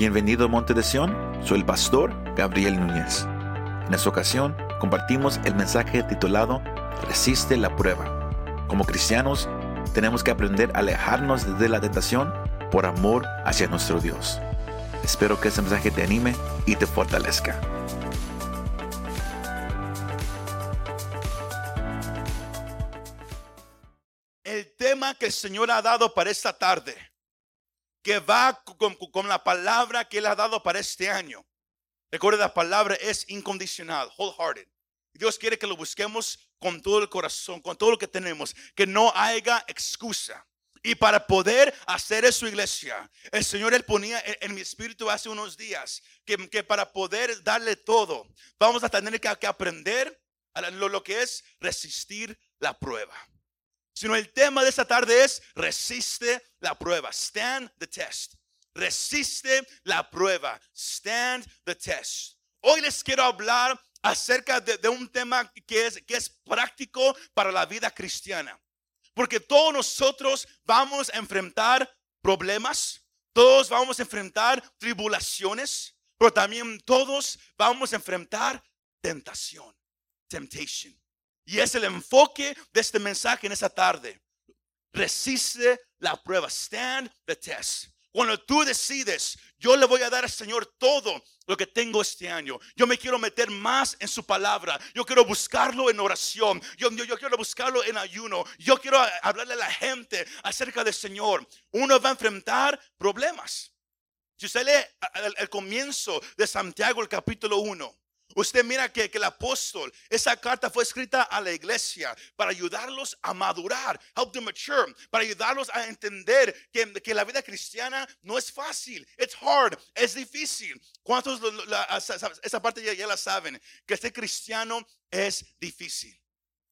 Bienvenido a Monte de Sion, soy el pastor Gabriel Núñez. En esta ocasión compartimos el mensaje titulado Resiste la prueba. Como cristianos, tenemos que aprender a alejarnos de la tentación por amor hacia nuestro Dios. Espero que este mensaje te anime y te fortalezca. el tema que el Señor ha dado para esta tarde, que va con, la palabra que Él ha dado para este año. Recuerda, la palabra es incondicional, wholehearted. Dios quiere que lo busquemos con todo el corazón, con todo lo que tenemos, que no haya excusa. Y para poder hacer eso, iglesia, el Señor Él ponía en, mi espíritu hace unos días que, para poder darle todo, vamos a tener que, aprender lo que es resistir la prueba sino el tema de esta tarde es resiste la prueba. Stand the test. Resiste la prueba. Stand the test. Hoy les quiero hablar acerca de, un tema que es, que es práctico para la vida cristiana. Porque todos nosotros vamos a enfrentar problemas, todos vamos a enfrentar tribulaciones, pero también todos vamos a enfrentar tentación, temptation. Y es el enfoque de este mensaje en esta tarde. Resiste la prueba. Stand the test. Cuando tú decides, yo le voy a dar al Señor todo lo que tengo este año. Yo me quiero meter más en su palabra. Yo quiero buscarlo en oración. Yo, yo, quiero buscarlo en ayuno. Yo quiero hablarle a la gente acerca del Señor. Uno va a enfrentar problemas. Si usted lee el, el comienzo de Santiago, el capítulo 1, Usted mira que, el apóstol, esa carta fue escrita a la iglesia para ayudarlos a madurar, help them mature, para ayudarlos a entender que, que la vida cristiana no es fácil, it's hard, es difícil. ¿Cuántos esa parte ya, la saben? Que ser cristiano es difícil,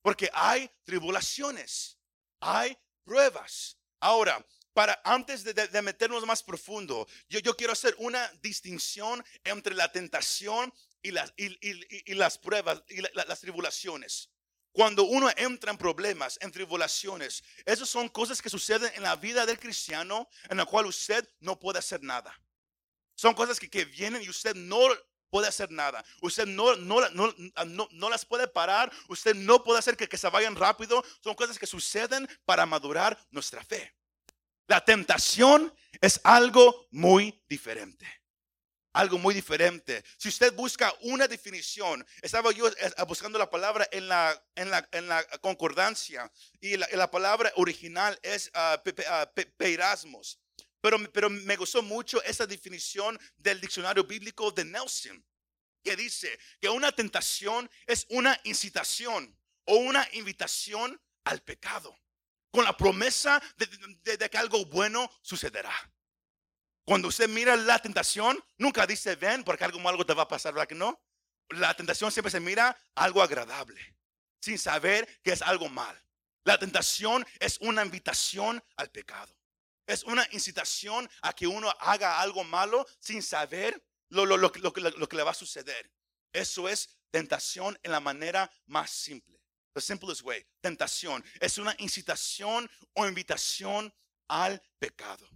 porque hay tribulaciones, hay pruebas. Ahora, para antes de, meternos más profundo, yo, yo, quiero hacer una distinción entre la tentación y las, y, las pruebas y las tribulaciones. Cuando uno entra en problemas, en tribulaciones, esas son cosas que suceden en la vida del cristiano en la cual usted no puede hacer nada. Son cosas que, que vienen y usted no puede hacer nada. Usted no, no, no, no, las puede parar. Usted no puede hacer que, que se vayan rápido. Son cosas que suceden para madurar nuestra fe. La tentación es algo muy diferente algo muy diferente. Si usted busca una definición, estaba yo eh, buscando la palabra en la, en la, en la concordancia y la, palabra original es uh, peirasmos. Pero, pero me gustó mucho esa definición del diccionario bíblico de Nelson, que dice que una tentación es una incitación o una invitación al pecado, con la promesa de que algo bueno sucederá. Cuando usted mira la tentación, nunca dice ven porque algo malo te va a pasar, ¿verdad que no? La tentación siempre se mira algo agradable, sin saber que es algo mal. La tentación es una invitación al pecado. Es una incitación a que uno haga algo malo sin saber lo, lo, lo, lo, que le va a suceder. Eso es tentación en la manera más simple. The simplest way. Tentación es una incitación o invitación al pecado.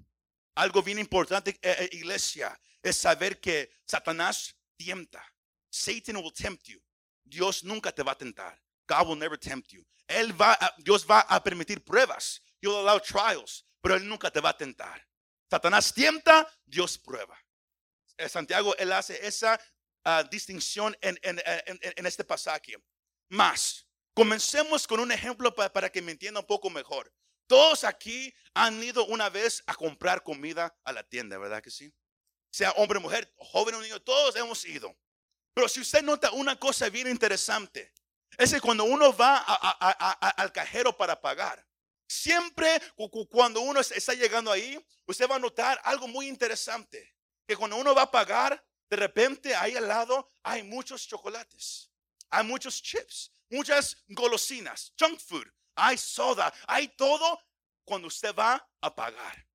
Algo bien importante, eh, eh, iglesia, es saber que Satanás tienta. Satan will tempt you. Dios nunca te va a tentar. God will never tempt you. Él va Dios va a permitir pruebas. He'll allow trials, pero Él nunca te va a tentar. Satanás tienta, Dios prueba. Eh, Santiago, Él hace esa ah, distinción en, en, este pasaje. Más, comencemos con un ejemplo para que me entienda un poco mejor. Todos aquí han ido una vez a comprar comida a la tienda, ¿verdad que sí? Sea hombre, mujer, joven o niño, todos hemos ido. Pero si usted nota una cosa bien interesante, es que cuando uno va al cajero para pagar, siempre cuando uno está llegando ahí, usted va a notar algo muy interesante. Que cuando uno va a pagar, de repente ahí al lado hay muchos chocolates, hay muchos chips, muchas golosinas, junk food, hay soda, hay todo cuando usted va a pagar.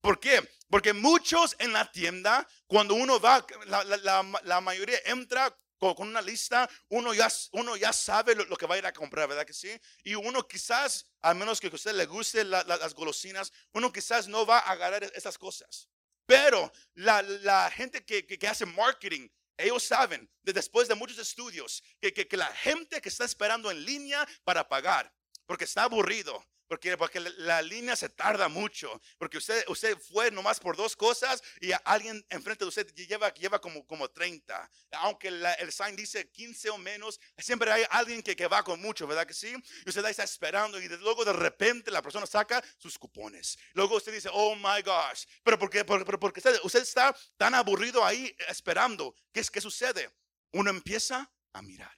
¿Por qué? Porque muchos en la tienda, cuando uno va, la, mayoría entra con, una lista, uno ya, uno ya sabe lo, que va a ir a comprar, ¿verdad que sí? Y uno quizás, a menos que a usted le guste las golosinas, uno quizás no va a agarrar esas cosas. Pero la, la gente que, que, que hace marketing, ellos saben, de después de muchos estudios, que, que la gente que está esperando en línea para pagar, porque está aburrido, porque, porque la, línea se tarda mucho, porque usted, usted fue nomás por dos cosas y alguien enfrente de usted lleva, lleva como, como 30. Aunque la- el sign dice 15 o menos, siempre hay alguien que, que va con mucho, ¿verdad que sí? Y usted ahí está esperando y de- luego de repente la persona saca sus cupones. Luego usted dice, oh my gosh, pero porque, porque, usted, usted está tan aburrido ahí esperando. ¿Qué, es, ¿Qué sucede? Uno empieza a mirar.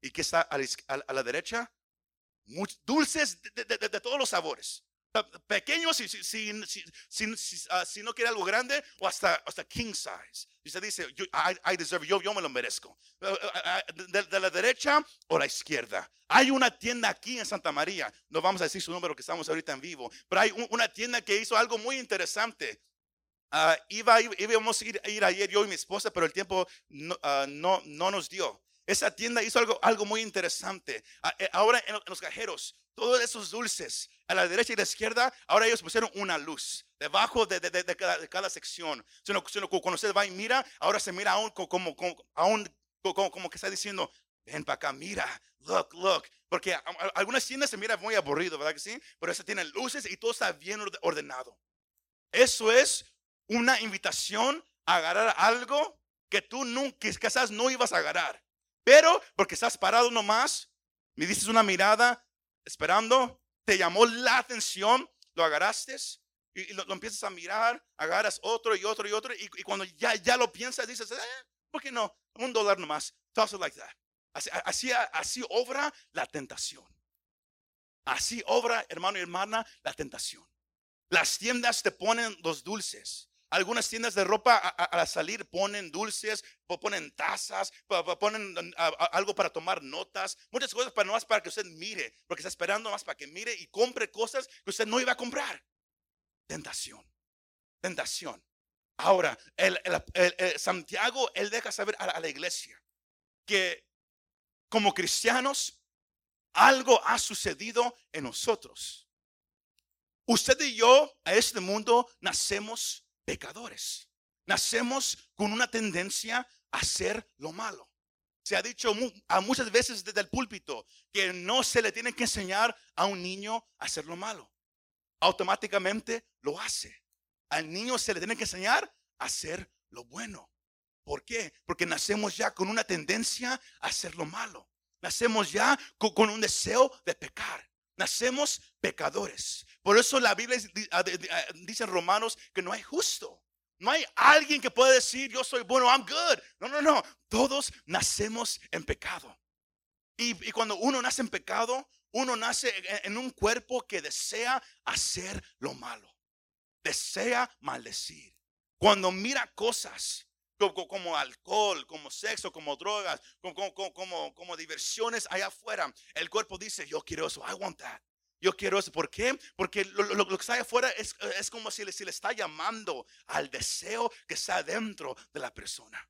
¿Y qué está a la, a la derecha? Dulces de, de- de- de todos los sabores. Pe- Pequeños si, si, si, si- si- no quiere algo grande o hasta, hasta king size. Y usted dice, yo, I, I deserve, yo, yo me lo merezco. Eh, eh, eh, De, la derecha o la izquierda. Hay una tienda aquí en Santa María. No vamos a decir su número que estamos ahorita en vivo. Pero hay un- una tienda que hizo algo muy interesante. Ah, iba, íbamos a ir, ir ayer yo y mi esposa, pero el tiempo no, ah, no, no nos dio. Esa tienda hizo algo, algo muy interesante. Eh, Ahora en, lo- en los cajeros, todos esos dulces a la derecha y la izquierda, ahora ellos pusieron una luz debajo de, de- de- cada, cada sección. Cuando usted va y mira, ahora se mira aún co- como, como, aún co- como, como que está diciendo, ven para acá, mira, look, look. Porque a- a- algunas tiendas se mira muy aburrido, ¿verdad que sí? Pero esa tiene luces y todo está bien orde- ordenado. Eso es una invitación a agarrar algo que tú nunca, quizás no ibas a agarrar. Pero porque estás parado nomás, me dices una mirada esperando, te llamó la atención, lo agarraste y, lo, empiezas a mirar, agarras otro y otro y otro. Y, cuando ya, ya lo piensas, dices, eh, ¿por qué no? Un dólar nomás. Toss it like that. Así, así obra la tentación. Así obra, hermano y hermana, la tentación. Las tiendas te ponen los dulces. Algunas tiendas de ropa al salir ponen dulces, po- ponen tazas, po- po- ponen a- algo para tomar notas, muchas cosas para más para que usted mire, porque está esperando más para que mire y compre cosas que usted no iba a comprar. Tentación, tentación. Ahora, el, Santiago, él deja saber a la iglesia que como cristianos algo ha sucedido en nosotros. Usted y yo a este mundo nacemos pecadores. Nacemos con una tendencia a hacer lo malo. Se ha dicho a muchas veces desde el púlpito que no se le tiene que enseñar a un niño a hacer lo malo. Automáticamente lo hace. Al niño se le tiene que enseñar a hacer lo bueno. ¿Por qué? Porque nacemos ya con una tendencia a hacer lo malo. Nacemos ya co- con, un deseo de pecar. Nacemos pecadores. Por eso la Biblia ah, ah, dice en Romanos que no hay justo. No hay alguien que pueda decir yo soy bueno, I'm good. No, no, no. Todos nacemos en pecado. Y, y cuando uno nace en pecado, uno nace en un cuerpo que desea hacer lo malo. Desea maldecir. Cuando mira cosas co- co- como, alcohol, como sexo, como drogas, como, como, como- diversiones allá afuera, el cuerpo dice, yo quiero eso, I want that. Yo quiero eso. ¿Por qué? Porque lo, lo- que está allá afuera es, es como si le, si le está llamando al deseo que está dentro de la persona.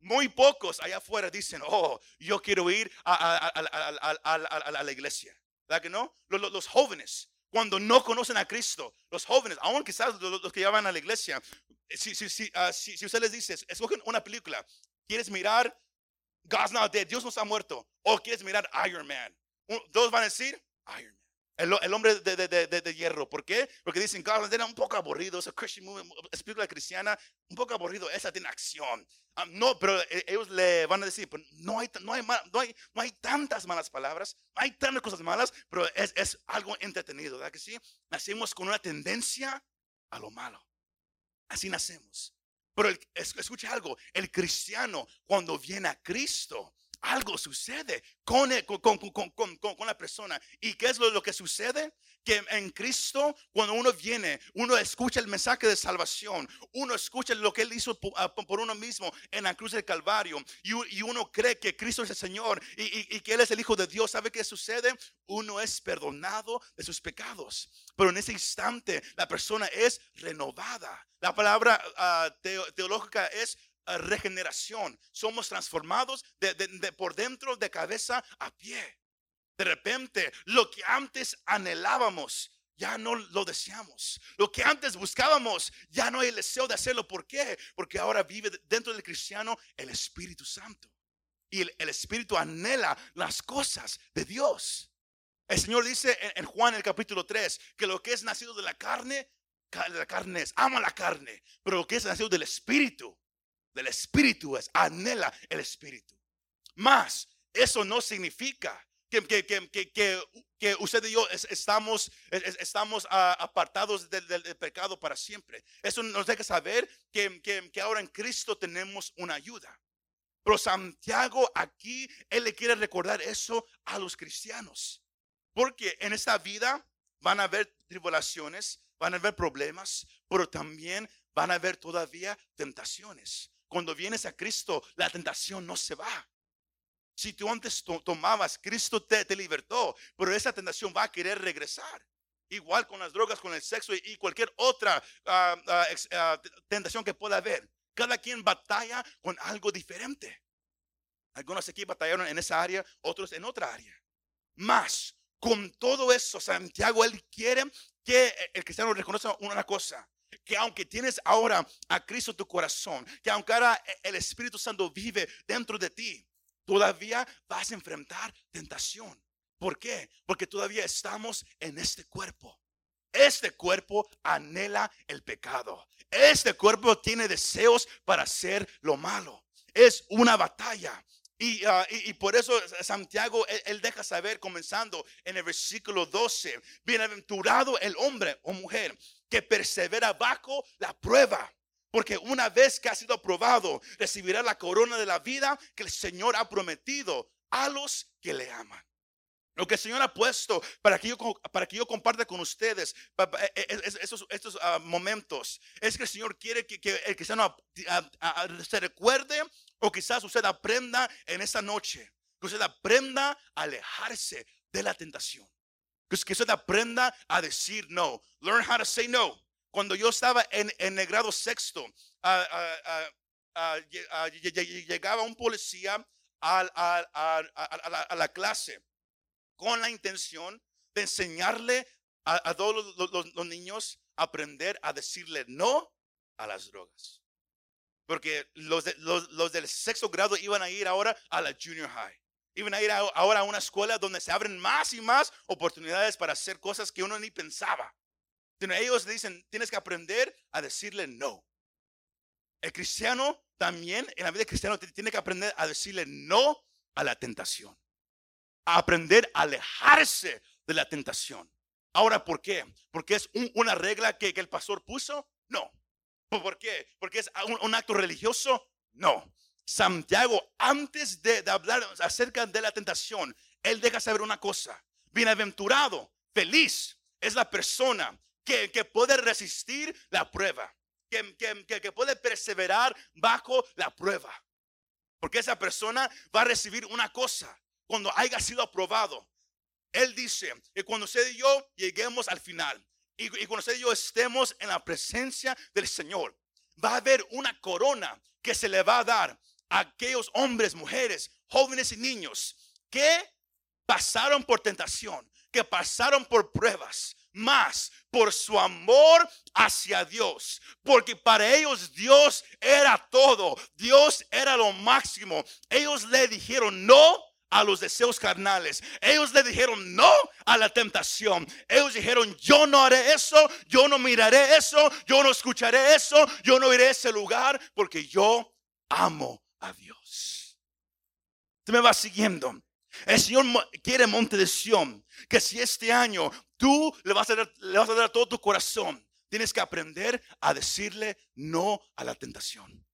Muy pocos allá afuera dicen, oh, yo quiero ir a, a- a- a- la iglesia. ¿Verdad que no? Los- los jóvenes, cuando no conocen a Cristo, los jóvenes, aún quizás los, que ya van a la iglesia, si, si, si, ah, si, usted les dice, escogen una película, ¿quieres mirar God's Not Dead, Dios no está muerto? ¿O quieres mirar Iron Man? Dos van a decir Iron Man. El, el hombre de, de, de, de- hierro. ¿Por qué? Porque dicen, Dead es un poco aburrido, es a Christian movie, película cristiana, un poco aburrido, esa tiene acción. Ah, no, pero eh, ellos le van a decir, "Pero no hay, no, hay, no, hay, no hay tantas malas palabras, no hay tantas cosas malas, pero es, es algo entretenido, ¿verdad que sí? Nacimos con una tendencia a lo malo. Así nacemos. Pero el- es- escucha algo, el cristiano cuando viene a Cristo, algo sucede con, el- con, con- con- la persona. ¿Y qué es lo, lo que sucede? Que en Cristo, cuando uno viene, uno escucha el mensaje de salvación, uno escucha lo que Él hizo po- ah, po- por, uno mismo en la cruz del Calvario, y, y uno cree que Cristo es el Señor y, y- y que Él es el Hijo de Dios. ¿Sabe qué sucede? Uno es perdonado de sus pecados. Pero en ese instante, la persona es renovada. La palabra teo- teológica es regeneración. Somos transformados de, por dentro, de cabeza a pie. De repente, lo que antes anhelábamos ya no lo deseamos. Lo que antes buscábamos, ya no hay el deseo de hacerlo. ¿Por qué? Porque ahora vive dentro del cristiano el Espíritu Santo. Y el, Espíritu anhela las cosas de Dios. El Señor dice en, Juan el capítulo 3 que lo que es nacido de la carne, la carne es, ama la carne. Pero lo que es nacido del Espíritu, del Espíritu es, anhela el Espíritu. Más, eso no significa que, que, usted y yo estamos, estamos apartados del, pecado para siempre. Eso nos deja saber que, ahora en Cristo tenemos una ayuda. Pero Santiago aquí, él le quiere recordar eso a los cristianos. Porque en esta vida van a haber tribulaciones, van a haber problemas, pero también van a haber todavía tentaciones. Cuando vienes a Cristo, la tentación no se va. Si tú antes tomabas, Cristo te, te, libertó, pero esa tentación va a querer regresar. Igual con las drogas, con el sexo y, cualquier otra ah, ah, ah, tentación que pueda haber. Cada quien batalla con algo diferente. Algunos aquí batallaron en esa área, otros en otra área. Más, con todo eso, Santiago, él quiere que el cristiano reconozca una cosa, que aunque tienes ahora a Cristo en tu corazón, que aunque ahora el Espíritu Santo vive dentro de ti, todavía vas a enfrentar tentación. ¿Por qué? Porque todavía estamos en este cuerpo. Este cuerpo anhela el pecado. Este cuerpo tiene deseos para hacer lo malo. Es una batalla. Y, ah, por eso Santiago, él, deja saber, comenzando en el versículo 12, bienaventurado el hombre o mujer que persevera bajo la prueba. Porque una vez que ha sido aprobado, recibirá la corona de la vida que el Señor ha prometido a los que le aman. Lo que el Señor ha puesto para que yo, para que yo comparta con ustedes e, e, estos, estos ah, momentos es que el Señor quiere que, que el cristiano se recuerde o quizás usted aprenda en esta noche, que usted aprenda a alejarse de la tentación. Que usted aprenda a decir no. Learn how to say no. Cuando yo estaba en, en el grado sexto, llegaba un policía a, la, clase con la intención de enseñarle a, todos los, niños a aprender a decirle no a las drogas. Porque los, los, del sexto grado iban a ir ahora a la junior high. Iban a ir ahora a una escuela donde se abren más y más oportunidades para hacer cosas que uno ni pensaba. Ellos dicen, tienes que aprender a decirle no. El cristiano también, en la vida cristiana, tiene que aprender a decirle no a la tentación. A aprender a alejarse de la tentación. Ahora, ¿por qué? ¿Porque es una regla que, el pastor puso? No. ¿Por qué? ¿Porque es un, acto religioso? No. Santiago, antes de, hablar acerca de la tentación, él deja saber una cosa. Bienaventurado, feliz es la persona que, puede resistir la prueba, que, que, puede perseverar bajo la prueba. Porque esa persona va a recibir una cosa cuando haya sido aprobado. Él dice que cuando usted y yo lleguemos al final y, y cuando usted y yo estemos en la presencia del Señor, va a haber una corona que se le va a dar a aquellos hombres, mujeres, jóvenes y niños que pasaron por tentación, que pasaron por pruebas, más por su amor hacia Dios. Porque para ellos Dios era todo. Dios era lo máximo. Ellos le dijeron no a los deseos carnales. Ellos le dijeron no a la tentación. Ellos dijeron, yo no haré eso, yo no miraré eso, yo no escucharé eso, yo no iré a ese lugar porque yo amo a Dios. Usted me va siguiendo. El Señor quiere monte de Sión. Que si este año tú le vas, a dar, le vas a dar todo tu corazón, tienes que aprender a decirle no a la tentación.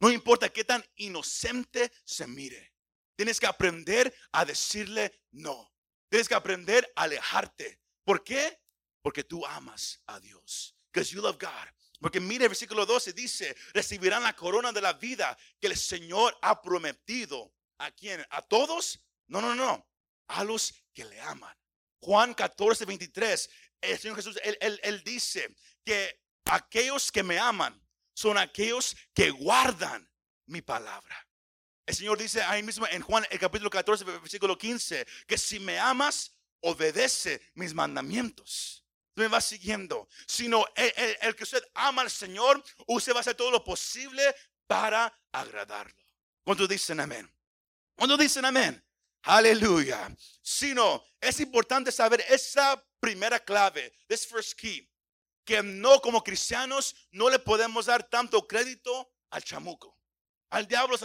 No importa qué tan inocente se mire. Tienes que aprender a decirle no. Tienes que aprender a alejarte. ¿Por qué? Porque tú amas a Dios. Because you love God. Porque mire el versículo 12 dice, recibirán la corona de la vida que el Señor ha prometido. ¿A quién? ¿A todos? No, no, no. A los que le aman. Juan 14, 23. El Señor Jesús, él, dice que aquellos que me aman son aquellos que guardan mi palabra. El Señor dice ahí mismo en Juan el capítulo 14, versículo 15, que si me amas, obedece mis mandamientos. Me vas siguiendo. Sino el, el que usted ama al Señor, usted va a hacer todo lo posible para agradarlo. Cuando dicen amén. Cuando dicen amén. Aleluya. Sino es importante saber esa primera clave, this first key, que no como cristianos no le podemos dar tanto crédito al chamuco. Al diablo,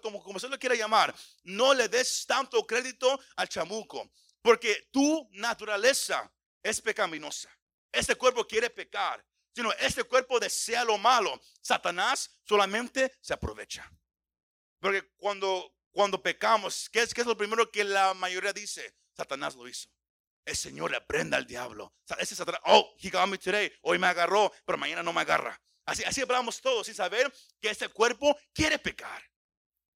como, como se lo quiera llamar, no le des tanto crédito al chamuco, porque tu naturaleza es pecaminosa. Este cuerpo quiere pecar, sino este cuerpo desea lo malo. Satanás solamente se aprovecha. Porque cuando, cuando pecamos, ¿qué es, ¿qué es lo primero que la mayoría dice? Satanás lo hizo. El Señor le prenda al diablo. Ese Satanás, oh, he got me today. Hoy me agarró, pero mañana no me agarra. Así, hablamos todos sin saber que ese cuerpo quiere pecar.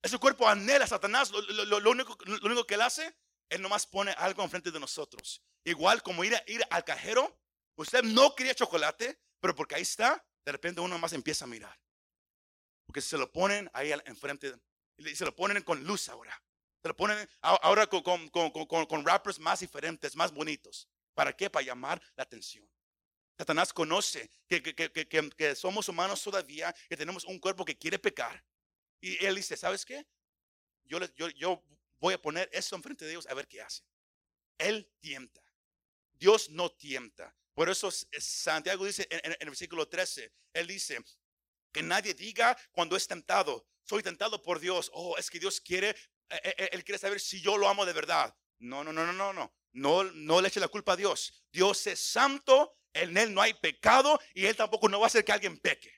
Ese cuerpo anhela a Satanás. Lo, único, lo único que él hace, él nomás pone algo enfrente de nosotros. Igual como ir, ir al cajero. Usted no quería chocolate, pero porque ahí está, de repente uno más empieza a mirar. Porque se lo ponen ahí enfrente. Se lo ponen con luz ahora. Se lo ponen ahora con, con, con, con rappers más diferentes, más bonitos. ¿Para qué? Para llamar la atención. Satanás conoce que, que, que, que, somos humanos todavía, que tenemos un cuerpo que quiere pecar. Y él dice, ¿sabes qué? Yo, yo, yo voy a poner eso enfrente de Dios a ver qué hace. Él tienta. Dios no tienta. Por eso Santiago dice en, en, el versículo 13, él dice, que nadie diga cuando es tentado, soy tentado por Dios. Oh, es que Dios quiere, eh, eh, eh, él quiere saber si yo lo amo de verdad. No, no, no, no, no, no. No, no le eche la culpa a Dios. Dios es santo en Él no hay pecado y Él tampoco no va a hacer que alguien peque.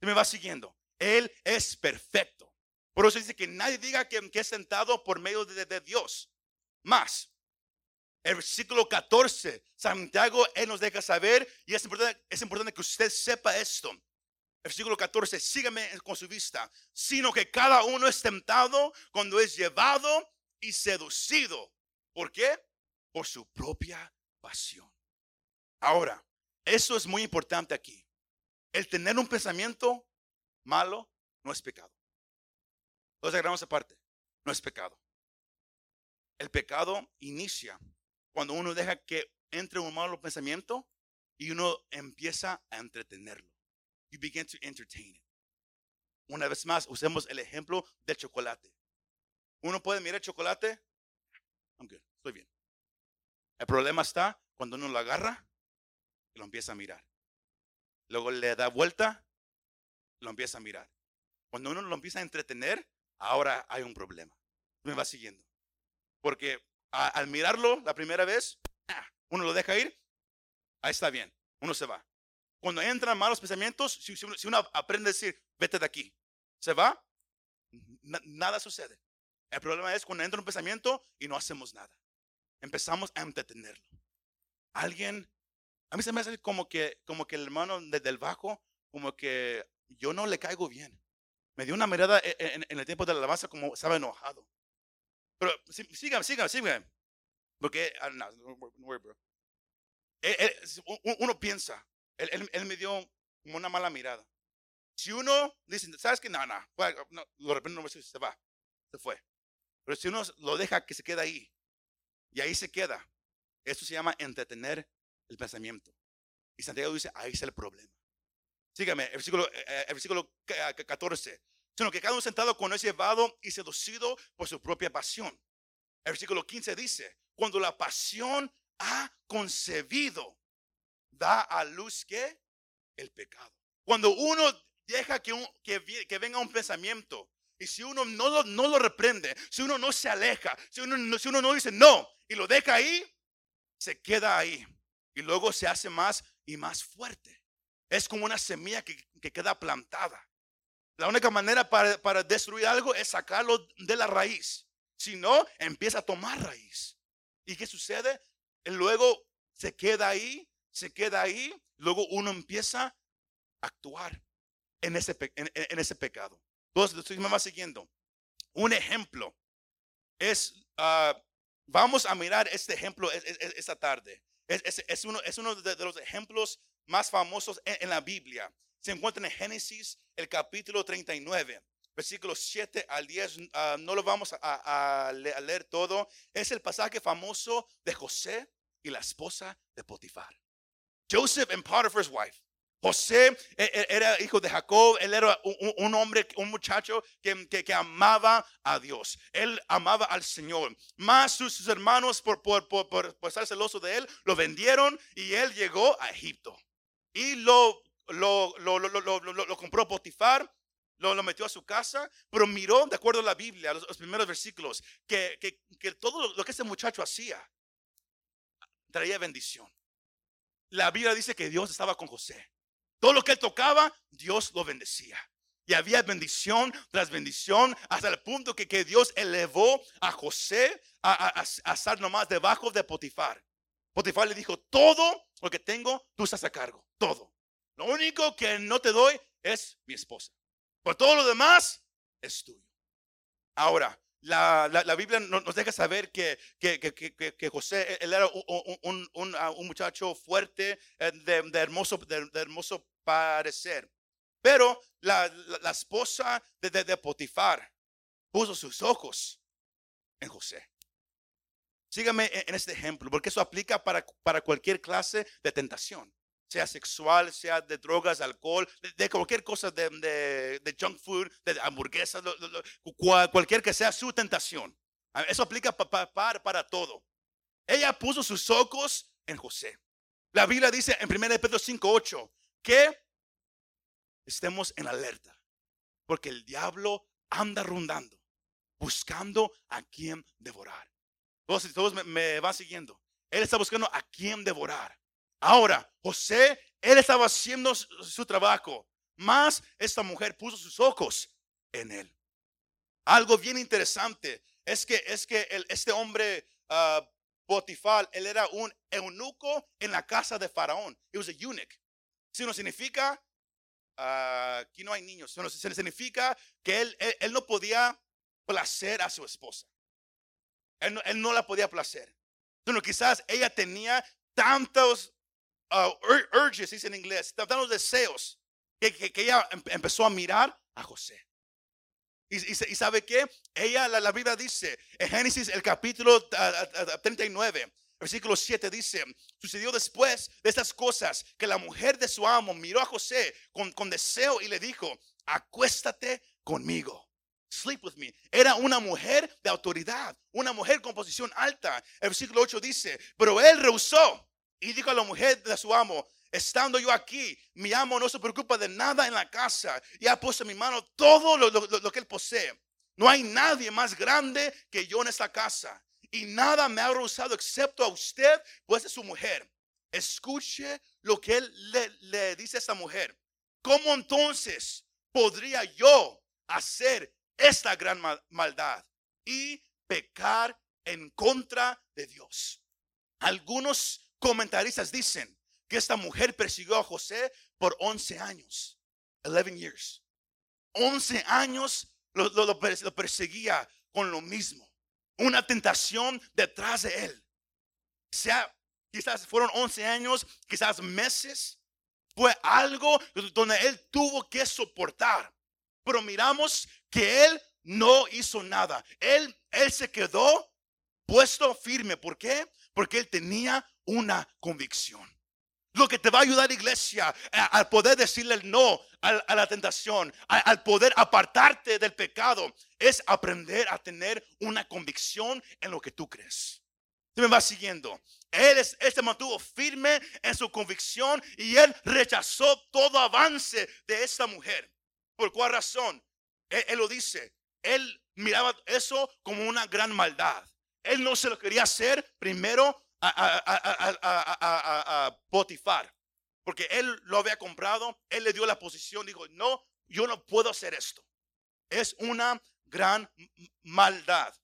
me va siguiendo? Él es perfecto. Por eso dice que nadie diga que, es sentado por medio de, Dios. Más, el versículo 14, Santiago, Él nos deja saber y es importante, es importante que usted sepa esto. El versículo 14, sígame con su vista, sino que cada uno es tentado cuando es llevado y seducido. ¿Por qué? Por su propia pasión. Ahora, eso es muy importante aquí. El tener un pensamiento malo no es pecado. Entonces agarramos aparte, no es pecado. El pecado inicia cuando uno deja que entre un malo pensamiento y uno empieza a entretenerlo. You begin to entertain it. Una vez más, usemos el ejemplo del chocolate. Uno puede mirar el chocolate, aunque estoy bien. El problema está cuando uno lo agarra y lo empieza a mirar. Luego le da vuelta, lo empieza a mirar. Cuando uno lo empieza a entretener, ahora hay un problema. Me va siguiendo. Porque al mirarlo la primera vez, ah, uno lo deja ir, ahí está bien, uno se va. Cuando entran malos pensamientos, si, uno, aprende a decir, vete de aquí, se va, nada sucede. El problema es cuando entra un pensamiento y no hacemos nada. Empezamos a entretenerlo. Alguien a mí se me hace como que, como que el hermano desde el bajo, como que yo no le caigo bien. Me dio una mirada e, e, en, el tiempo de la alabanza como estaba enojado. Pero sígame, sígame, sígame. Porque, ah, no, bro. uno piensa, él, él, me dio una mala mirada. Si uno dice, ¿sabes qué? No, no, no lo repente no se va, se fue. Pero si uno lo deja que se quede ahí, y ahí se queda, eso se llama entretener el pensamiento. Y Santiago dice, ahí está el problema. Sígame, el versículo, eh, eh, el versículo 14. Sino que cada uno sentado cuando es llevado y seducido por su propia pasión. El versículo 15 dice, cuando la pasión ha concebido, da a luz que el pecado. Cuando uno deja que, que, que, venga un pensamiento y si uno no lo, no lo reprende, si uno no se aleja, si uno, si uno no dice no y lo deja ahí, se queda ahí y luego se hace más y más fuerte. Es como una semilla que, queda plantada. La única manera para, destruir algo es sacarlo de la raíz. Si no, empieza a tomar raíz. ¿Y qué sucede? Luego se queda ahí, se queda ahí, luego uno empieza a actuar en ese, en, ese pecado. Entonces, estoy más siguiendo. Un ejemplo es, ah, vamos a mirar este ejemplo esta tarde. Es, uno, es uno de, los ejemplos más famosos en, la Biblia. Se encuentra en Génesis, el capítulo 39, versículos 7 al 10. Ah, no lo vamos a, leer todo. Es el pasaje famoso de José y la esposa de Potifar. Joseph and Potiphar's wife. José e- e- era hijo de Jacob, él era un, hombre, un muchacho que, que- amaba a Dios, él amaba al Señor. Más sus, hermanos, por, por, por, por- estar celoso de él, lo vendieron y él llegó a Egipto. Y lo, lo, lo, lo, compró Potifar, lo, metió a su casa, pero miró, de acuerdo a la Biblia, los, los primeros versículos, que, que, que todo lo que ese muchacho hacía traía bendición. La Biblia dice que Dios estaba con José. Todo lo que él tocaba, Dios lo bendecía. Y había bendición tras bendición hasta el punto que, que Dios elevó a José a, a- estar nomás debajo de Potifar. Potifar le dijo, todo lo que tengo, tú estás a cargo. Todo. Lo único que no te doy es mi esposa. Por todo lo demás es tuyo. Ahora, la, la- Biblia no- nos deja saber que, que, que- que- José, él era un, un- un- un, muchacho fuerte, eh, de, hermoso, de hermoso parecer. Pero la, la- esposa de, de- Potifar puso sus ojos en José. Sígame en, en este ejemplo, porque eso aplica para, para cualquier clase de tentación, sea sexual, sea de drogas, alcohol, de, cualquier cosa de, junk food, de hamburguesas, cualquier que sea su tentación. Eso aplica pa- pa- para todo. Ella puso sus ojos en José. La Biblia dice en 1 Pedro 5:8 que estemos en alerta, porque el diablo anda rondando, buscando a quien devorar. Todos, todos me, van siguiendo. Él está buscando a quien devorar. Ahora, José, él estaba haciendo su, trabajo, más esta mujer puso sus ojos en él. Algo bien interesante es que, es que este hombre ah, Potifar, él era un eunuco en la casa de Faraón. He was a eunuch. Si no significa, ah, aquí no hay niños, se- significa que él, él, él no podía placer a su esposa. Él no, él no la podía placer. Sino quizás ella tenía tantos ur- urges, dice en inglés, tantos deseos, que, que- que ella em- empezó a mirar a José. Y, y y sabe qué? Ella, la, la Biblia dice, en Génesis el capítulo ah, ah, 39, versículo 7 dice, sucedió después de estas cosas que la mujer de su amo miró a José con, con deseo y le dijo, acuéstate conmigo. Sleep with me. Era una mujer de autoridad, una mujer con posición alta. El versículo 8 dice, pero él rehusó y dijo a la mujer de su amo, estando yo aquí, mi amo no se preocupa de nada en la casa y ha puesto en mi mano todo lo, lo- lo- que él posee. No hay nadie más grande que yo en esta casa y nada me ha rehusado excepto a usted, pues es su mujer. Escuche lo que él le, dice a esta mujer. ¿Cómo entonces podría yo hacer esta gran mal- maldad y pecar en contra de Dios? Algunos comentaristas dicen que esta mujer persiguió a José por 11 años, 11 years. 11 años lo perseguía con lo mismo. Una tentación detrás de él. Sea, quizás fueron 11 años, quizás meses. Fue algo donde él tuvo que soportar. Pero miramos que él no hizo nada. Él, él se quedó puesto firme. ¿Por qué? Porque él tenía una convicción. Lo que te va a ayudar, iglesia, al poder decirle el no a, la tentación, al poder apartarte del pecado, es aprender a tener una convicción en lo que tú crees. ¿Tú me vas siguiendo? Él, es, se mantuvo firme en su convicción y él rechazó todo avance de esta mujer. ¿Por cuál razón? Él lo dice. Él miraba eso como una gran maldad. Él no se lo quería hacer primero a, a- Potifar. Porque él lo había comprado. Él le dio la posición. Dijo, no, yo no puedo hacer esto. Es una gran maldad.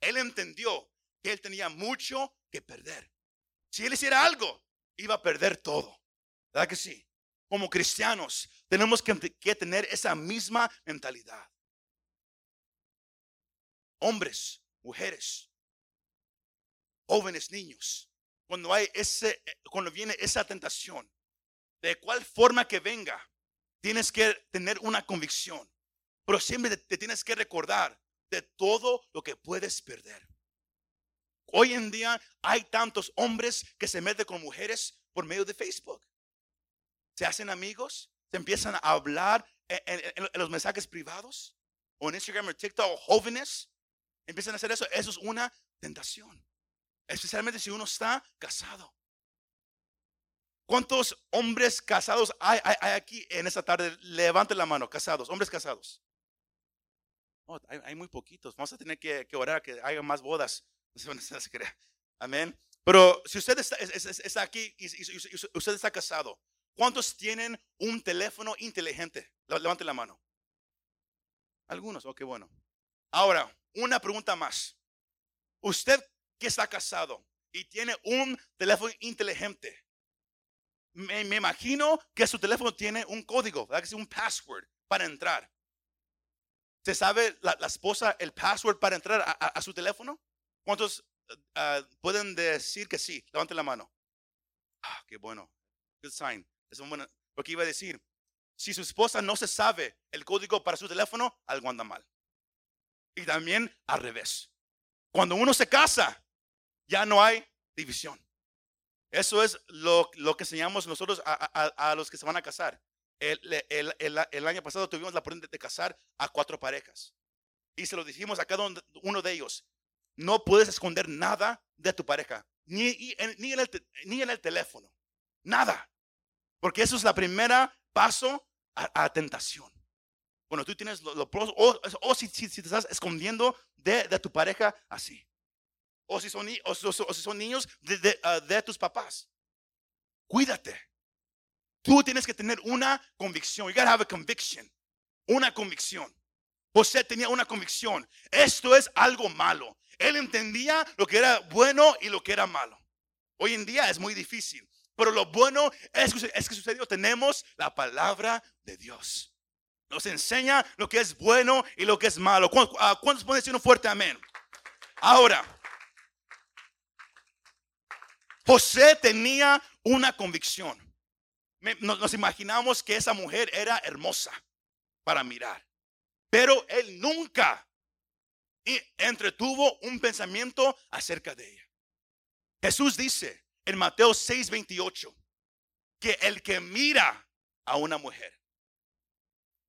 Él entendió que él tenía mucho que perder. Si él hiciera algo, iba a perder todo. ¿Verdad que sí? Como cristianos, tenemos que, que tener esa misma mentalidad. Hombres, mujeres, jóvenes, niños, cuando hay ese, cuando viene esa tentación, de cual forma que venga, tienes que tener una convicción. Pero siempre te, te tienes que recordar de todo lo que puedes perder. Hoy en día hay tantos hombres que se meten con mujeres por medio de Facebook. Se hacen amigos, se empiezan a hablar en, los mensajes privados o en Instagram o TikTok o jóvenes. Empiezan a hacer eso. Eso es una tentación. Especialmente si uno está casado. ¿Cuántos hombres casados hay, aquí en esta tarde? Levanten la mano, casados, hombres casados. Oh, hay, muy poquitos. Vamos a tener que, que orar que haya más bodas. Amén. Pero si usted está, aquí y, usted está casado, ¿cuántos tienen un teléfono inteligente? Levante la mano. Algunos, ok, bueno. Ahora, una pregunta más. Usted que está casado y tiene un teléfono inteligente, me, imagino que su teléfono tiene un código, ¿verdad? Un password para entrar. ¿Se sabe la, esposa el password para entrar a su teléfono? ¿Cuántos Ah, pueden decir que sí. Levante la mano. Ah, qué bueno. Good sign. Es un buen, lo que iba a decir. Si su esposa no se sabe el código para su teléfono, algo anda mal. Y también al revés. Cuando uno se casa, ya no hay división. Eso es lo, que enseñamos nosotros a, los que se van a casar. El, año pasado tuvimos la oportunidad de casar a cuatro parejas. Y se lo dijimos a cada uno de ellos. No puedes esconder nada de tu pareja, ni, ni, en, el, ni en el teléfono, nada. Porque eso es la primera paso a, tentación. Bueno, tú tienes lo, o, si, te estás escondiendo de, tu pareja así. O si son, o, si son niños ah, de, tus papás. Cuídate. Tú tienes que tener una convicción. You gotta have a conviction. Una convicción. José tenía una convicción. Esto es algo malo. Él entendía lo que era bueno y lo que era malo. Hoy en día es muy difícil, pero lo bueno es, que sucedió. Tenemos la palabra de Dios. Nos enseña lo que es bueno y lo que es malo. Ah, ¿Cuántos pueden decir un fuerte amén? Ahora, José tenía una convicción. Nos imaginamos que esa mujer era hermosa para mirar, pero él nunca entretuvo un pensamiento acerca de ella. Jesús dice en Mateo 6:28 que el que mira a una mujer,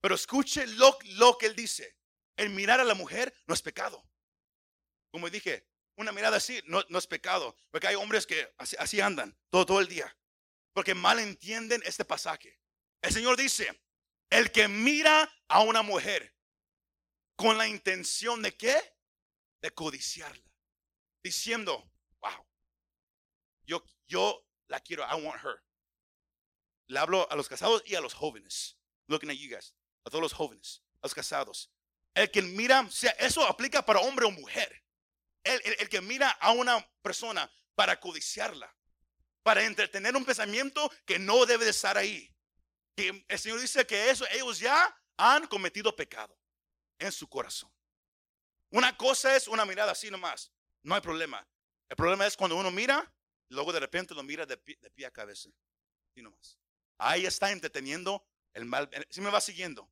pero escuche lo, lo que él dice, el mirar a la mujer no es pecado. Como dije, una mirada así no, no es pecado, porque hay hombres que así, andan todo, todo el día, porque mal entienden este pasaje. El Señor dice, el que mira a una mujer con la intención de qué? De codiciarla. Diciendo, wow, yo, yo la quiero, I want her. Le hablo a los casados y a los jóvenes. Looking at you guys, a todos los jóvenes, a los casados. El que mira, sea, eso aplica para hombre o mujer. El, que mira a una persona para codiciarla, para entretener un pensamiento que no debe de estar ahí. Que el Señor dice que eso, ellos ya han cometido pecado en su corazón. Una cosa es una mirada así nomás, no hay problema. El problema es cuando uno mira, luego de repente lo mira de pie, a cabeza, así nomás. Ahí está entreteniendo el mal, eh, si me va siguiendo.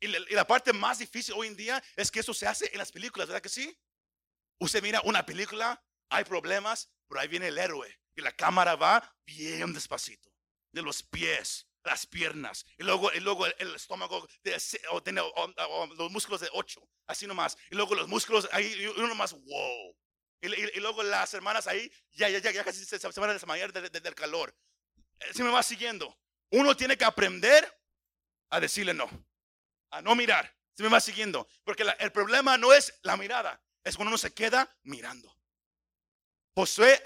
Y la, parte más difícil hoy en día es que eso se hace en las películas, ¿verdad que sí? Usted mira una película, hay problemas, pero ahí viene el héroe y la cámara va bien despacito, de los pies las piernas y luego, y luego el, estómago de, o, los músculos de 8, así nomás. Y luego los músculos ahí, uno más, wow. Y, luego las hermanas ahí, ya, ya, ya, ya casi se, van a desmayar del calor. Eh, si me va siguiendo, uno tiene que aprender a decirle no, a no mirar. Si me va siguiendo, porque el problema no es la mirada, es cuando uno se queda mirando. Josué,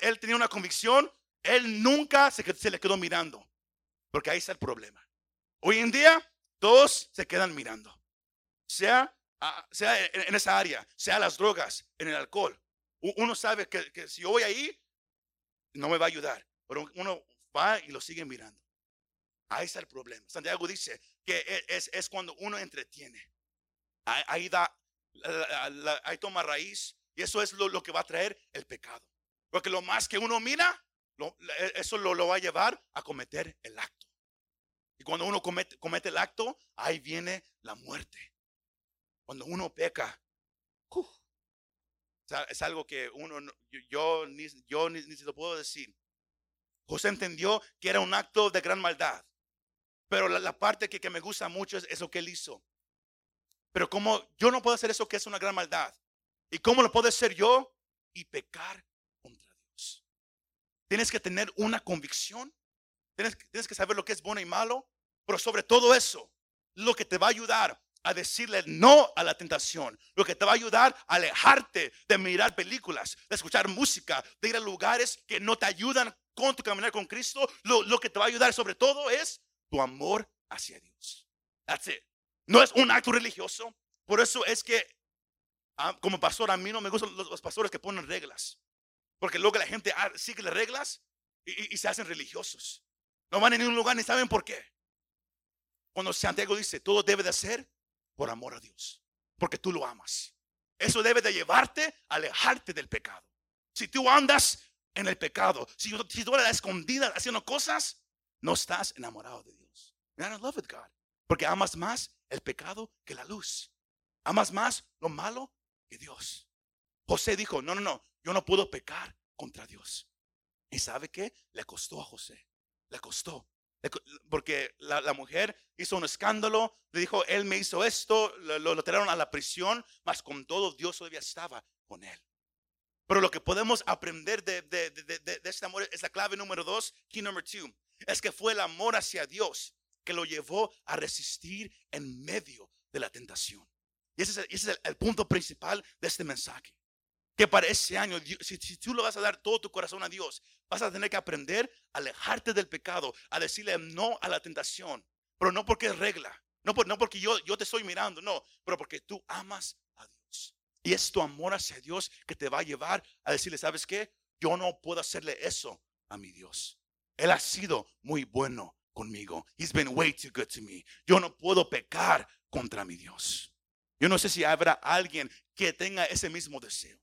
él, tenía una convicción, él nunca se, le quedó mirando. Porque ahí está el problema. Hoy en día todos se quedan mirando. Sea, sea en esa área, sea las drogas, en el alcohol. Uno sabe que, si yo voy ahí, no me va a ayudar. Pero uno va y lo sigue mirando. Ahí está el problema. Santiago dice que e, es, es cuando uno entretiene. Ahí, da, ahí toma raíz. Y eso es lo, que va a traer el pecado. Porque lo más que uno mira, e, eso lo, lo va a llevar a cometer el acto. Y cuando uno comete, el acto, ahí viene la muerte. Cuando uno peca, es algo que uno, yo, ni, yo ni, ni se lo puedo decir. José entendió que era un acto de gran maldad. Pero la, parte que, me gusta mucho es, lo que él hizo. Pero como yo no puedo hacer eso que es una gran maldad. ¿Y cómo lo puedo hacer yo? Y pecar contra Dios. Tienes que tener una convicción. Tienes, que saber lo que es bueno y malo. Pero sobre todo eso, lo que te va a ayudar a decirle no a la tentación, lo que te va a ayudar a alejarte de mirar películas, de escuchar música, de ir a lugares que no te ayudan con tu caminar con Cristo, lo, que te va a ayudar sobre todo es tu amor hacia Dios. That's it. No es un acto religioso. Por eso es que, ah, como pastor, a mí no me gustan los, pastores que ponen reglas. Porque luego la gente ah, sigue las reglas y, se hacen religiosos. No van a ningún lugar ni saben por qué. Cuando Santiago dice, todo debe de ser por amor a Dios, porque tú lo amas. Eso debe de llevarte a alejarte del pecado. Si tú andas en el pecado, si, si tú eres escondida haciendo cosas, no estás enamorado de Dios. You're not love with God. Porque amas más el pecado que la luz. Amas más lo malo que Dios. José dijo, no, no, no, yo no puedo pecar contra Dios. ¿Y sabe qué? Le costó a José. Le costó. Porque la, mujer hizo un escándalo, le dijo, él me hizo esto, lo, lo, tiraron a la prisión, mas con todo Dios todavía estaba con él. Pero lo que podemos aprender de, de, este amor es la clave número dos, key number two, es que fue el amor hacia Dios que lo llevó a resistir en medio de la tentación. Y ese es el punto principal de este mensaje que para ese año, si, tú lo vas a dar todo tu corazón a Dios, vas a tener que aprender a alejarte del pecado, a decirle no a la tentación, pero no porque es regla, no, no porque yo, yo te estoy mirando, no, pero porque tú amas a Dios. Y es tu amor hacia Dios que te va a llevar a decirle, ¿sabes qué? Yo no puedo hacerle eso a mi Dios. Él ha sido muy bueno conmigo. He's been way too good to me. Yo no puedo pecar contra mi Dios. Yo no sé si habrá alguien que tenga ese mismo deseo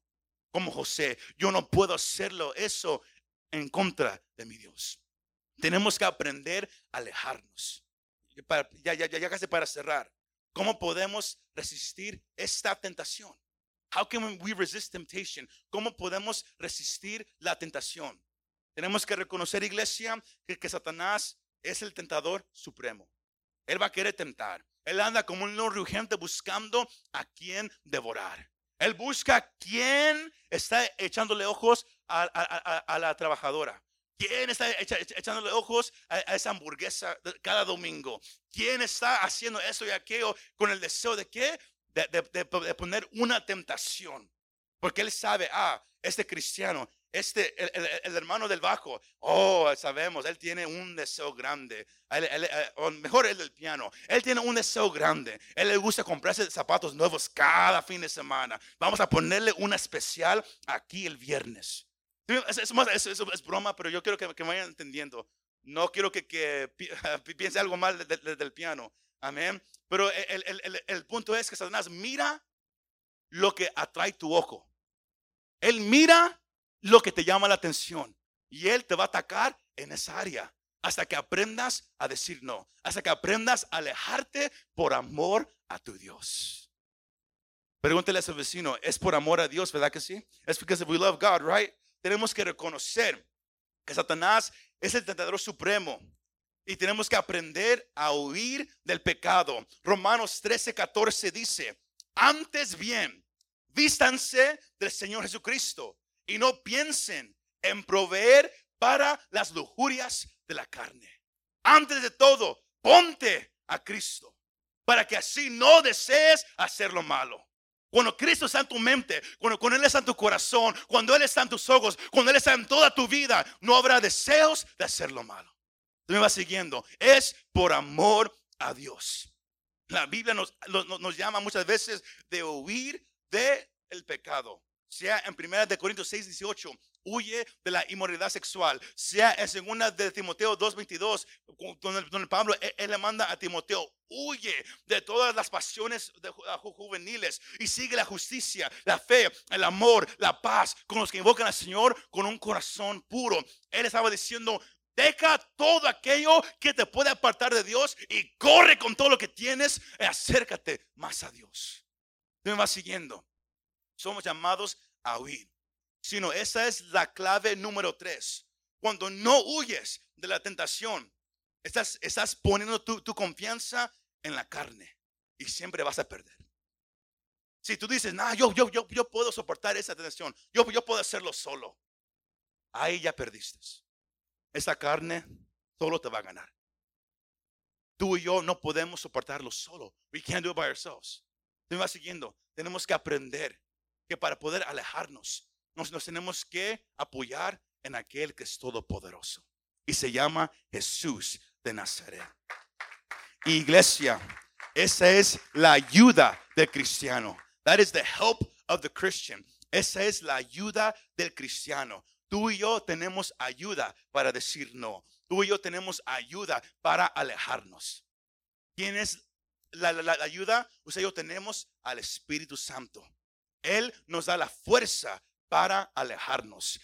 como José. Yo no puedo hacerlo eso en contra de mi Dios. Tenemos que aprender a alejarnos. ya, ya, ya, casi para cerrar. ¿Cómo podemos resistir esta tentación? How can we resist temptation? ¿Cómo podemos resistir la tentación? Tenemos que reconocer, iglesia, que, que Satanás es el tentador supremo. Él va a querer tentar. Él anda como un león urgente buscando a quien devorar. Él busca quién está echándole ojos a, la trabajadora. ¿Quién está echándole ojos a, esa hamburguesa cada domingo? ¿Quién está haciendo eso y aquello con el deseo de qué? de poner una tentación. Porque él sabe, ah, este cristiano este, el, hermano del bajo, oh, sabemos, él tiene un deseo grande. Eh, o mejor el del piano, él tiene un deseo grande. Él le gusta comprarse zapatos nuevos cada fin de semana. Vamos a ponerle una especial aquí el viernes. Es, es, broma, pero yo quiero que, me vayan entendiendo. No quiero que, que piense algo mal del piano. Amén. Pero el, el punto es que Satanás mira lo que atrae tu ojo. Él mira lo que te llama la atención. Y Él te va a atacar en esa área hasta que aprendas a decir no, hasta que aprendas a alejarte por amor a tu Dios. Pregúntele a su vecino, ¿es por amor a Dios, verdad que sí? Es because we love God, right? Tenemos que reconocer que Satanás es el tentador supremo y tenemos que aprender a huir del pecado. Romanos 13, 14 dice, antes bien, vístanse del Señor Jesucristo y no piensen en proveer para las lujurias de la carne. Antes de todo, ponte a Cristo para que así no desees hacer lo malo. Cuando Cristo está en tu mente, cuando, Él está en tu corazón, cuando Él está en tus ojos, cuando Él está en toda tu vida, no habrá deseos de hacer lo malo. me va siguiendo. Es por amor a Dios. La Biblia nos, nos llama muchas veces de huir del el pecado sea en 1 de Corintios 6, 18, huye de la inmoralidad sexual, sea en 2 de Timoteo 2, 22, donde, Pablo él, le manda a Timoteo, huye de todas las pasiones juveniles y sigue la justicia, la fe, el amor, la paz con los que invocan al Señor con un corazón puro. Él estaba diciendo, Deja todo aquello que te puede apartar de Dios y corre con todo lo que tienes y acércate más a Dios. Me va siguiendo somos llamados a huir. Sino esa es la clave número tres. Cuando no huyes de la tentación, estás, estás poniendo tu, tu confianza en la carne y siempre vas a perder. Si tú dices, no, yo, yo, yo, yo puedo soportar esa tentación, yo, yo puedo hacerlo solo, ahí ya perdiste. Esa carne solo te va a ganar. Tú y yo no podemos soportarlo solo. We can't do it by ourselves. Te va siguiendo. Tenemos que aprender que para poder alejarnos, nos, nos tenemos que apoyar en aquel que es todopoderoso. Y se llama Jesús de Nazaret. Iglesia, esa es la ayuda del cristiano. That is the help of the Christian. Esa es la ayuda del cristiano. Tú y yo tenemos ayuda para decir no. Tú y yo tenemos ayuda para alejarnos. ¿Quién es la, ayuda? Usted y yo tenemos al Espíritu Santo. Él nos da la fuerza para alejarnos.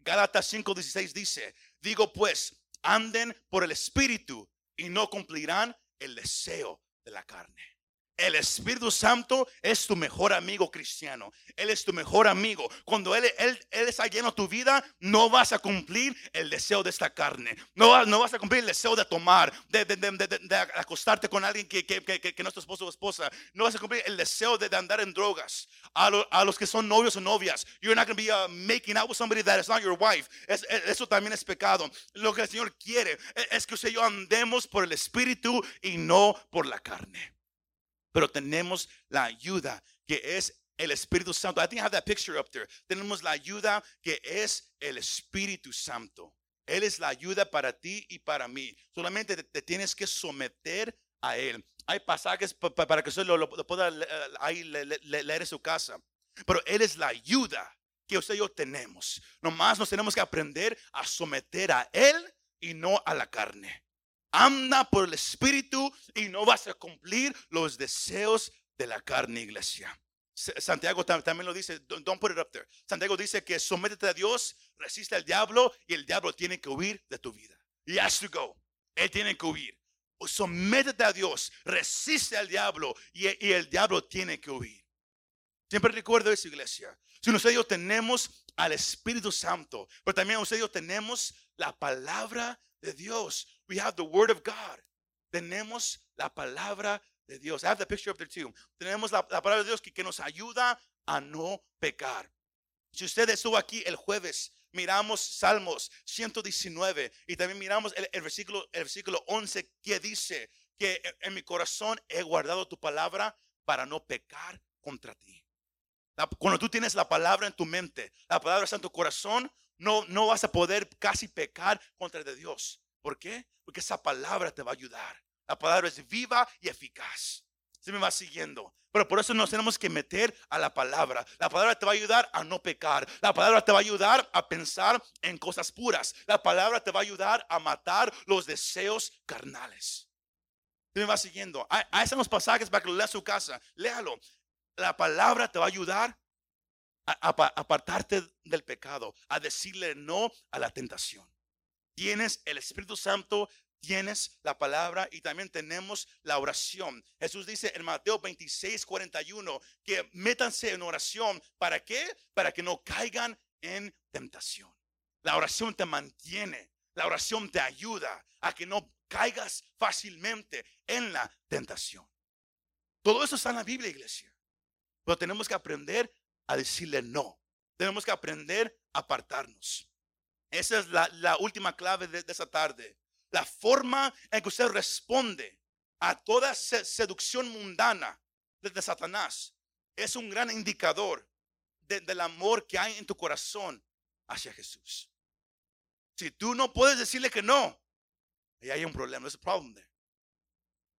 Gálatas 5:16 dice, digo pues, anden por el Espíritu y no cumplirán el deseo de la carne. El Espíritu Santo es tu mejor amigo cristiano. Él es tu mejor amigo. Cuando Él, él, él está lleno tu vida, no vas a cumplir el deseo de esta carne. No, no vas a cumplir el deseo de tomar, de, de, de, de acostarte con alguien que, que, que, que, no es tu esposo o esposa. No vas a cumplir el deseo de, andar en drogas. A, a, los que son novios o novias. You're not going to be uh, making out with somebody that is not your wife. Es, eso también es pecado. Lo que el Señor quiere es, es que usted y yo andemos por el Espíritu y no por la carne pero tenemos la ayuda que es el Espíritu Santo. I think I have that picture up there. Tenemos la ayuda que es el Espíritu Santo. Él es la ayuda para ti y para mí. Solamente te, tienes que someter a Él. Hay pasajes para que usted lo, pueda leer en su casa. Pero Él es la ayuda que usted y yo tenemos. Nomás nos tenemos que aprender a someter a Él y no a la carne. Anda por el Espíritu y no vas a cumplir los deseos de la carne, iglesia. Santiago también lo dice, don't put it up there. Santiago dice que sométete a Dios, resiste al diablo y el diablo tiene que huir de tu vida. He has to go. Él tiene que huir. Sométete a Dios, resiste al diablo y, el diablo tiene que huir. Siempre recuerdo eso, iglesia. Si nosotros tenemos al Espíritu Santo, pero también yo tenemos la palabra de Dios. We have the word of God. Tenemos la palabra de Dios. I have the picture up there too. Tenemos la, palabra de Dios que, nos ayuda a no pecar. Si usted estuvo aquí el jueves, miramos Salmos 119 y también miramos el, versículo, el versículo 11 que dice que en mi corazón he guardado tu palabra para no pecar contra ti. Cuando tú tienes la palabra en tu mente, la palabra está en tu corazón, no, no vas a poder casi pecar contra de Dios. ¿Por qué? Porque esa palabra te va a ayudar. La palabra es viva y eficaz. Se me va siguiendo. Pero por eso nos tenemos que meter a la palabra. La palabra te va a ayudar a no pecar. La palabra te va a ayudar a pensar en cosas puras. La palabra te va a ayudar a matar los deseos carnales. Se me va siguiendo. Ahí están los pasajes para que lo lea su casa. Léalo. La palabra te va a ayudar a, apartarte del pecado, a decirle no a la tentación. Tienes el Espíritu Santo, tienes la palabra y también tenemos la oración. Jesús dice en Mateo 26, 41 que métanse en oración. ¿Para qué? Para que no caigan en tentación. La oración te mantiene, la oración te ayuda a que no caigas fácilmente en la tentación. Todo eso está en la Biblia, iglesia. Pero tenemos que aprender a decirle no. Tenemos que aprender a apartarnos. Esa es la, última clave de, esa tarde. La forma en que usted responde a toda seducción mundana de, Satanás es un gran indicador del amor que hay en tu corazón hacia Jesús. Si tú no puedes decirle que no, ahí hay un problema, es un problema.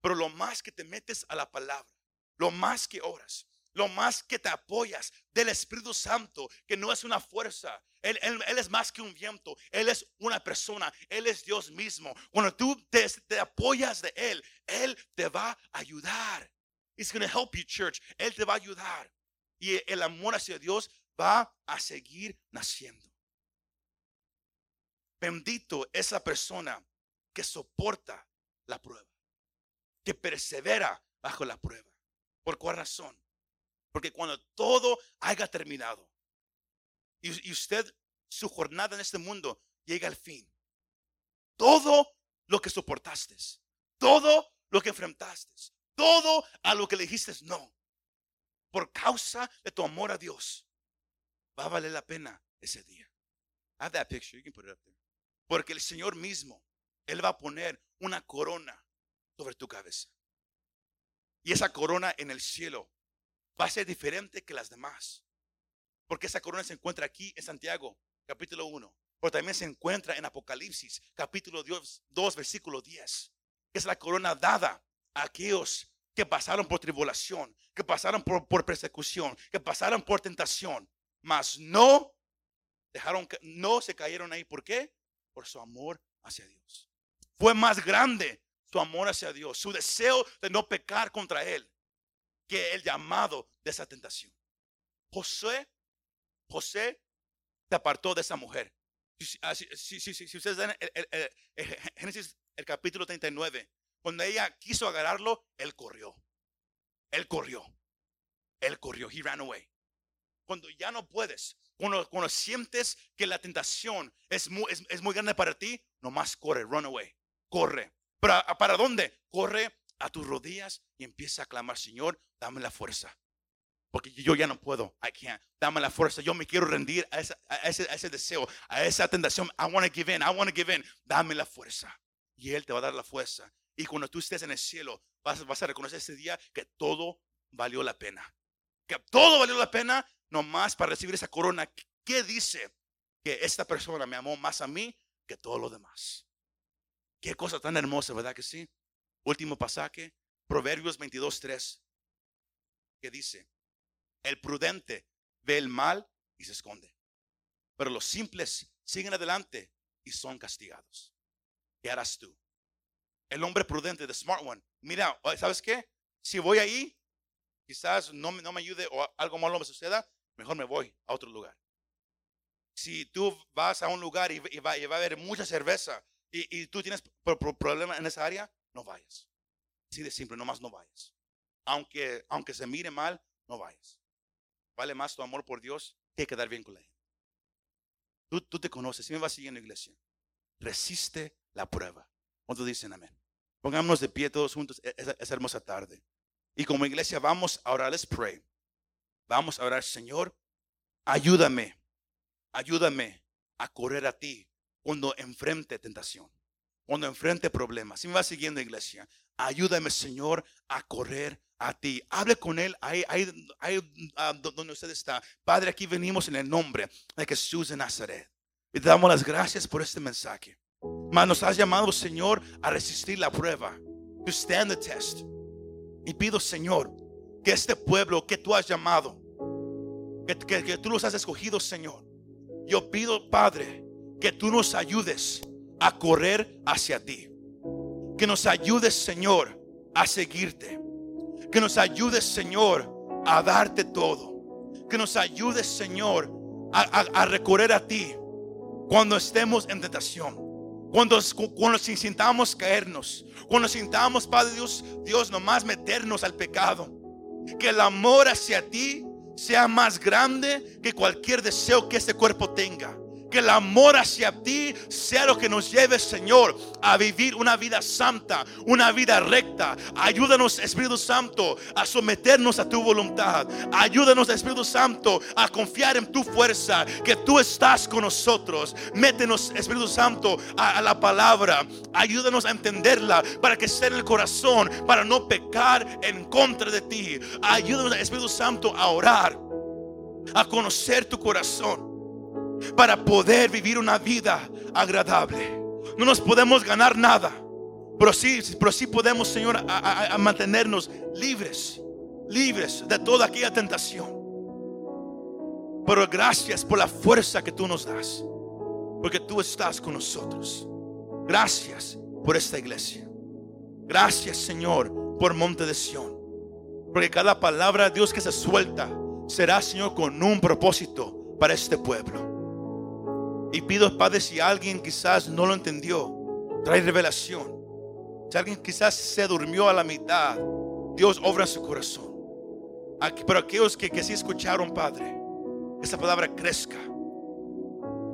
Pero lo más que te metes a la palabra, lo más que oras, lo más que te apoyas del Espíritu Santo, que no es una fuerza. Él, es más que un viento. Él es una persona. Él es Dios mismo. Cuando tú te, apoyas de Él, Él te va a ayudar. He's going to help you, church. Él te va a ayudar. Y el amor hacia Dios va a seguir naciendo. Bendito es la persona que soporta la prueba, que persevera bajo la prueba. ¿Por cuál razón? Porque cuando todo haya terminado y, usted, su jornada en este mundo llega al fin. Todo lo que soportaste, todo lo que enfrentaste, todo a lo que le dijiste no, por causa de tu amor a Dios, va a valer la pena ese día. Have that picture, you can put it up there. Porque el Señor mismo, Él va a poner una corona sobre tu cabeza. Y esa corona en el cielo va a ser diferente que las demás. Porque esa corona se encuentra aquí en Santiago, capítulo 1. Pero también se encuentra en Apocalipsis, capítulo 2, versículo 10. Que es la corona dada a aquellos que pasaron por tribulación, que pasaron por, por persecución, que pasaron por tentación. Mas no dejaron, no se cayeron ahí. ¿Por qué? Por su amor hacia Dios. Fue más grande su amor hacia Dios, su deseo de no pecar contra Él, que el llamado de esa tentación. José, José te apartó de esa mujer. Si, ah, ustedes ven el, Génesis, el capítulo 39, cuando ella quiso agarrarlo, él corrió. Él corrió. Él corrió. He ran away. Cuando ya no puedes, cuando, cuando sientes que la tentación es muy, grande para ti, nomás corre, run away. Corre. ¿Para, dónde? Corre a tus rodillas y empieza a clamar, Señor, dame la fuerza. Porque yo ya no puedo. I can't. Dame la fuerza. Yo me quiero rendir a, ese, deseo, a esa tentación. I want to give in. I want to give in. Dame la fuerza. Y Él te va a dar la fuerza. Y cuando tú estés en el cielo, vas, vas a reconocer ese día que todo valió la pena. Que todo valió la pena nomás para recibir esa corona. ¿Qué dice? Que esta persona me amó más a mí que todo lo demás. Qué cosa tan hermosa, ¿verdad que sí? Último pasaje, Proverbios 22.3, que dice, el prudente ve el mal y se esconde, pero los simples siguen adelante y son castigados. ¿Qué harás tú? El hombre prudente, the smart one, mira, ¿sabes qué? Si voy ahí, quizás no, no me ayude o algo malo me suceda, mejor me voy a otro lugar. Si tú vas a un lugar y, va, y va a haber mucha cerveza y, tú tienes problema en esa área, no vayas. Así de simple, nomás no vayas. Aunque, aunque se mire mal, no vayas. Vale más tu amor por Dios que quedar bien con la. Tú, tú te conoces, si me vas siguiendo iglesia. Resiste la prueba. ¿Cuántos dicen amén? Pongámonos de pie todos juntos e, esa, hermosa tarde. Y como iglesia vamos a orar, let's pray. Vamos a orar, Señor, ayúdame, ayúdame a correr a ti cuando enfrente tentación, cuando enfrente problemas. Si me va siguiendo, iglesia, ayúdame, Señor, a correr a ti. Hable con Él ahí, ahí, ah, donde usted está. Padre, aquí venimos en el nombre de Jesús de Nazaret. Y te damos las gracias por este mensaje. Mas nos has llamado, Señor, a resistir la prueba. To stand the test. Y pido, Señor, que este pueblo que tú has llamado, que, que, que tú los has escogido, Señor. Yo pido, Padre, que tú nos ayudes a correr hacia ti. Que nos ayudes, Señor, a seguirte. Que nos ayudes, Señor, a darte todo. Que nos ayudes, Señor, a, recorrer a ti cuando estemos en tentación. Cuando, cuando sintamos caernos. Cuando sintamos, Padre Dios, Dios, nomás meternos al pecado. Que el amor hacia ti sea más grande que cualquier deseo que este cuerpo tenga que el amor hacia ti sea lo que nos lleve, Señor, a vivir una vida santa, una vida recta. Ayúdanos, Espíritu Santo, a someternos a tu voluntad. Ayúdanos, Espíritu Santo, a confiar en tu fuerza, que tú estás con nosotros. Métenos, Espíritu Santo, a, la palabra. Ayúdanos a entenderla para que esté en el corazón, para no pecar en contra de ti. Ayúdanos, Espíritu Santo, a orar, a conocer tu corazón para poder vivir una vida agradable. No nos podemos ganar nada, pero sí, pero sí podemos, Señor, a, mantenernos libres, libres de toda aquella tentación. Pero gracias por la fuerza que tú nos das, porque tú estás con nosotros. Gracias por esta iglesia. Gracias, Señor, por Monte de Sión. Porque cada palabra de Dios que se suelta será, Señor, con un propósito para este pueblo. Y pido, Padre, si alguien quizás no lo entendió, trae revelación. Si alguien quizás se durmió a la mitad, Dios obra en su corazón. Pero aquellos que, que sí escucharon, Padre, esa palabra crezca.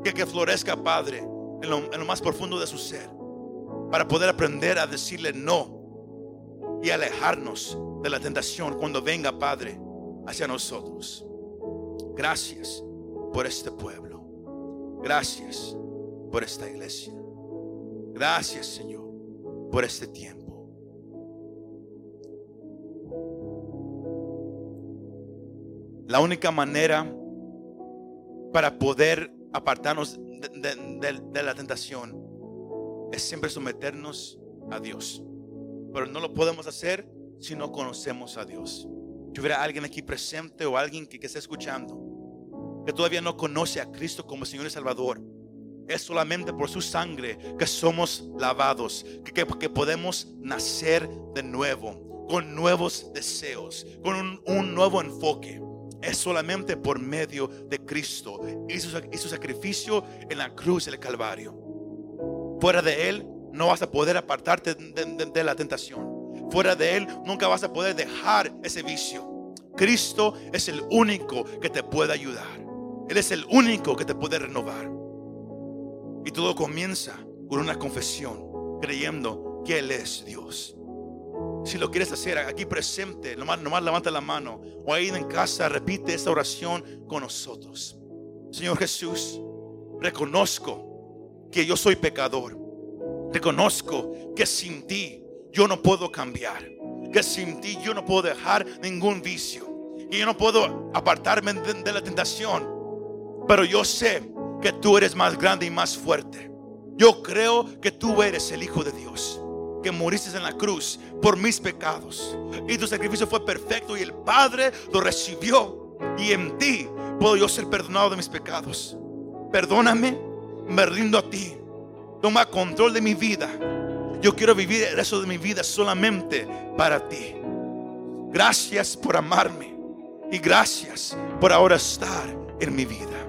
Que, que florezca, Padre, en lo, en lo más profundo de su ser para poder aprender a decirle no y alejarnos de la tentación cuando venga, Padre, hacia nosotros. Gracias por este pueblo. Gracias por esta iglesia. Gracias, Señor, por este tiempo. La única manera para poder apartarnos de, la tentación es siempre someternos a Dios. Pero no lo podemos hacer si no conocemos a Dios. Si hubiera alguien aquí presente o alguien que, que esté escuchando que todavía no conoce a Cristo como Señor y Salvador, es solamente por su sangre que somos lavados, que, que- podemos nacer de nuevo, con nuevos deseos, con un, nuevo enfoque. Es solamente por medio de Cristo y su, y su sacrificio en la cruz del Calvario. Fuera de Él no vas a poder apartarte de la tentación. Fuera de Él nunca vas a poder dejar ese vicio. Cristo es el único que te puede ayudar. Él es el único que te puede renovar. Y todo comienza con una confesión, creyendo que Él es Dios. Si lo quieres hacer aquí presente, nomás, nomás levanta la mano. O ahí en casa, repite esta oración con nosotros. Señor Jesús, reconozco que yo soy pecador. Reconozco que sin ti yo no puedo cambiar. Que sin ti yo no puedo dejar ningún vicio. Que yo no puedo apartarme de, de la tentación. Pero yo sé que tú eres más grande y más fuerte. Yo creo que tú eres el Hijo de Dios. Que moriste en la cruz por mis pecados. Y tu sacrificio fue perfecto y el Padre lo recibió. Y en ti puedo yo ser perdonado de mis pecados. Perdóname, me rindo a ti. Toma control de mi vida. Yo quiero vivir el resto de mi vida solamente para ti. Gracias por amarme. Y gracias por ahora estar en mi vida.